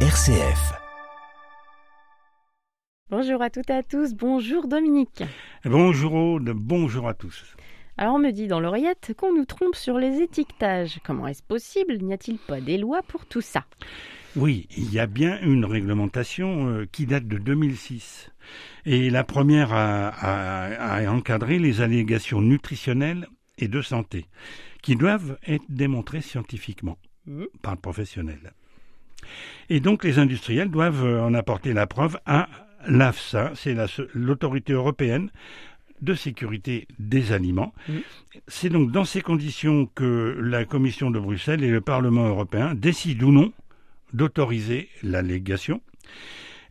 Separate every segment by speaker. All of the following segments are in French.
Speaker 1: RCF.
Speaker 2: Bonjour à toutes et à tous, bonjour Dominique.
Speaker 3: Bonjour Aude, bonjour à tous.
Speaker 2: Alors on me dit dans l'oreillette qu'on nous trompe sur les étiquetages. Comment est-ce possible? N'y a-t-il pas des lois pour tout ça?
Speaker 3: Oui, il y a bien une réglementation euh, qui date de 2006. Et la première a, a- a encadré les allégations nutritionnelles et de santé, qui doivent être démontrées scientifiquement
Speaker 2: Mhm.
Speaker 3: par le professionnel. Et donc les industriels doivent euh, en apporter la preuve à l'AFSA, c'est la l'autorité européenne de sécurité des aliments.
Speaker 2: Mhm.
Speaker 3: C'est donc dans ces conditions que la Commission de Bruxelles et le Parlement européen décident ou non d'autoriser l'allégation.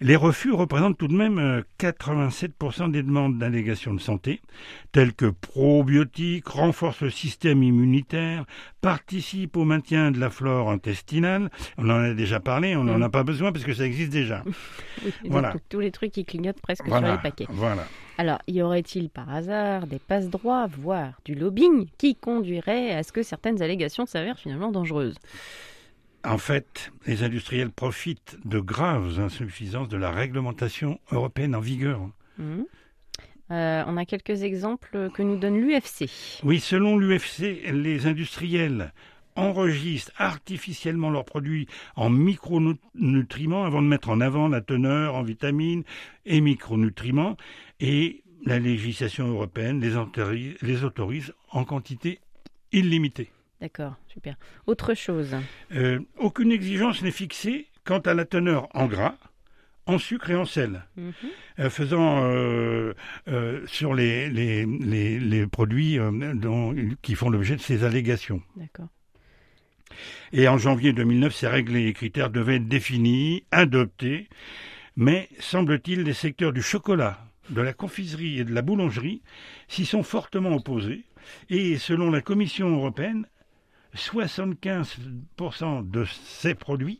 Speaker 3: Les refus représentent tout de même euh, 87% des demandes d'allégation de santé, telles que probiotiques, renforcent le système immunitaire, participent au maintien de la flore intestinale. On en a déjà parlé, on n'en
Speaker 2: Mm.
Speaker 3: a pas besoin parce que ça existe déjà.
Speaker 2: Oui, et donc,
Speaker 3: Voilà.
Speaker 2: tous les trucs qui clignotent presque sur les paquets.
Speaker 3: voilà.
Speaker 2: Alors, y aurait-il par hasard des passe-droits, voire du lobbying, qui conduirait à ce que certaines allégations s'avèrent finalement dangereuses?
Speaker 3: En fait, les industriels profitent de graves insuffisances de la réglementation européenne en vigueur.
Speaker 2: Mhm. Euh, On a quelques exemples que nous donne l'UFC.
Speaker 3: Oui, selon l'UFC, les industriels enregistrent artificiellement leurs produits en micronutriments avant de mettre en avant la teneur en vitamines et micronutriments et la législation européenne les autorise, les autorise en quantité illimitée.
Speaker 2: D'accord, super. Autre chose.
Speaker 3: Euh, aucune exigence n'est fixée quant à la teneur en gras, en sucre et en sel.
Speaker 2: Mhm.
Speaker 3: euh, faisant euh, euh, sur les, les, les, les produits dont- qui font l'objet de ces allégations.
Speaker 2: D'accord.
Speaker 3: Et en janvier 2009, ces règles et critères devaient être définis, adoptés, mais semble-t-il, les secteurs du chocolat, de la confiserie et de la boulangerie s'y sont fortement opposés. Et selon la Commission européenne, 75% de ces produits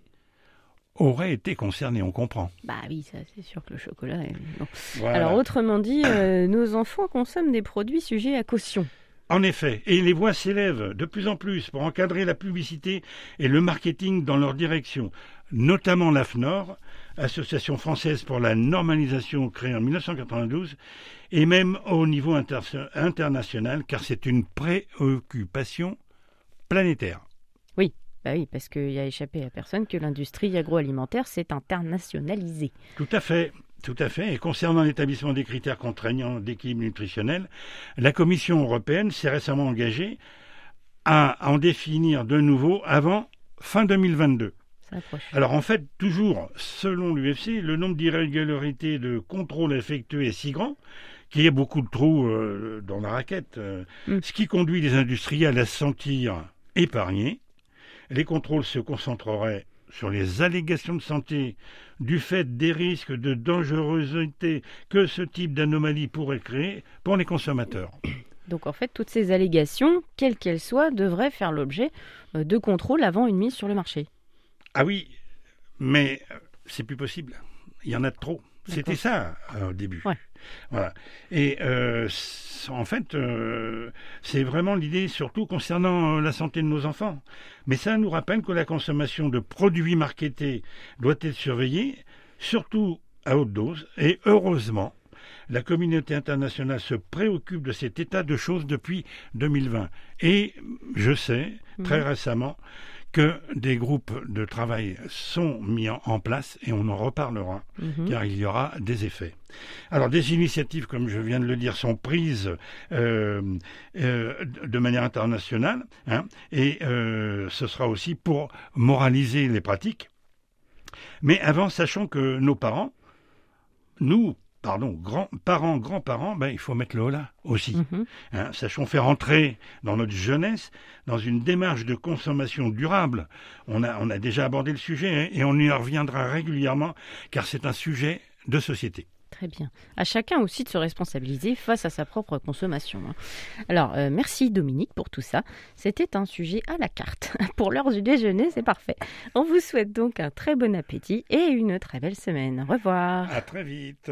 Speaker 3: auraient été concernés, on comprend.
Speaker 2: Bah oui, ça c'est sûr que le chocolat est... bon.
Speaker 3: Voilà.
Speaker 2: Alors autrement dit, euh, nos enfants consomment des produits sujets à caution.
Speaker 3: En effet, et les voix s'élèvent de plus en plus pour encadrer la publicité et le marketing dans leur direction, notamment l'AFNOR, Association française pour la normalisation créée en 1992, et même au niveau inter- international, car c'est une préoccupation planétaire.
Speaker 2: Bah oui, parce qu'il a échappé à personne que l'industrie agroalimentaire s'est internationalisée.
Speaker 3: Tout à fait. Tout à fait. Et concernant l'établissement des critères contraignants d'équilibre nutritionnel, la Commission européenne s'est récemment engagée à en définir de nouveau avant fin 2022.
Speaker 2: Ça approche.
Speaker 3: Alors en fait, toujours selon l'UFC, le nombre d'irrégularités de contrôle effectués est si grand qu'il y a beaucoup de trous euh, dans la raquette, euh,
Speaker 2: Mm.
Speaker 3: ce qui conduit les industriels à se sentir épargnés. Les contrôles se concentreraient sur les allégations de santé du fait des risques de dangerosité que ce type d'anomalie pourrait créer pour les consommateurs.
Speaker 2: Donc en fait, toutes ces allégations, quelles qu'elles soient, devraient faire l'objet euh, de contrôles avant une mise sur le marché.
Speaker 3: Ah oui, mais c'est plus possible. Il y en a de trop. C'était ça euh, au début.
Speaker 2: Ouais.
Speaker 3: Voilà. Et euh, en fait, euh, c'est vraiment l'idée surtout concernant la santé de nos enfants. Mais ça nous rappelle que la consommation de produits marketés doit être surveillée, surtout à haute dose. Et heureusement, la communauté internationale se préoccupe de cet état de choses depuis 2020. Et je sais, très
Speaker 2: Mhm.
Speaker 3: récemment, que des groupes de travail sont mis en, place et on en reparlera
Speaker 2: Mhm.
Speaker 3: car il y aura des effets. Alors des initiatives, comme je viens de le dire, sont prises euh, euh, de manière internationale hein, et euh, ce sera aussi pour moraliser les pratiques. Mais avant, sachant que nos parents, nous, pardon, grands parents, grands-parents, ben, il faut mettre le holà aussi.
Speaker 2: Mhm.
Speaker 3: Hein, sachons faire entrer dans notre jeunesse dans une démarche de consommation durable. On a, on a déjà abordé le sujet hein, et on y reviendra régulièrement car c'est un sujet de société.
Speaker 2: Très bien. À chacun aussi de se responsabiliser face à sa propre consommation. hein. Alors, euh, merci Dominique pour tout ça. C'était un sujet à la carte. Pour l'heure du déjeuner, c'est parfait. On vous souhaite donc un très bon appétit et une très belle semaine. Au revoir.
Speaker 3: À très vite.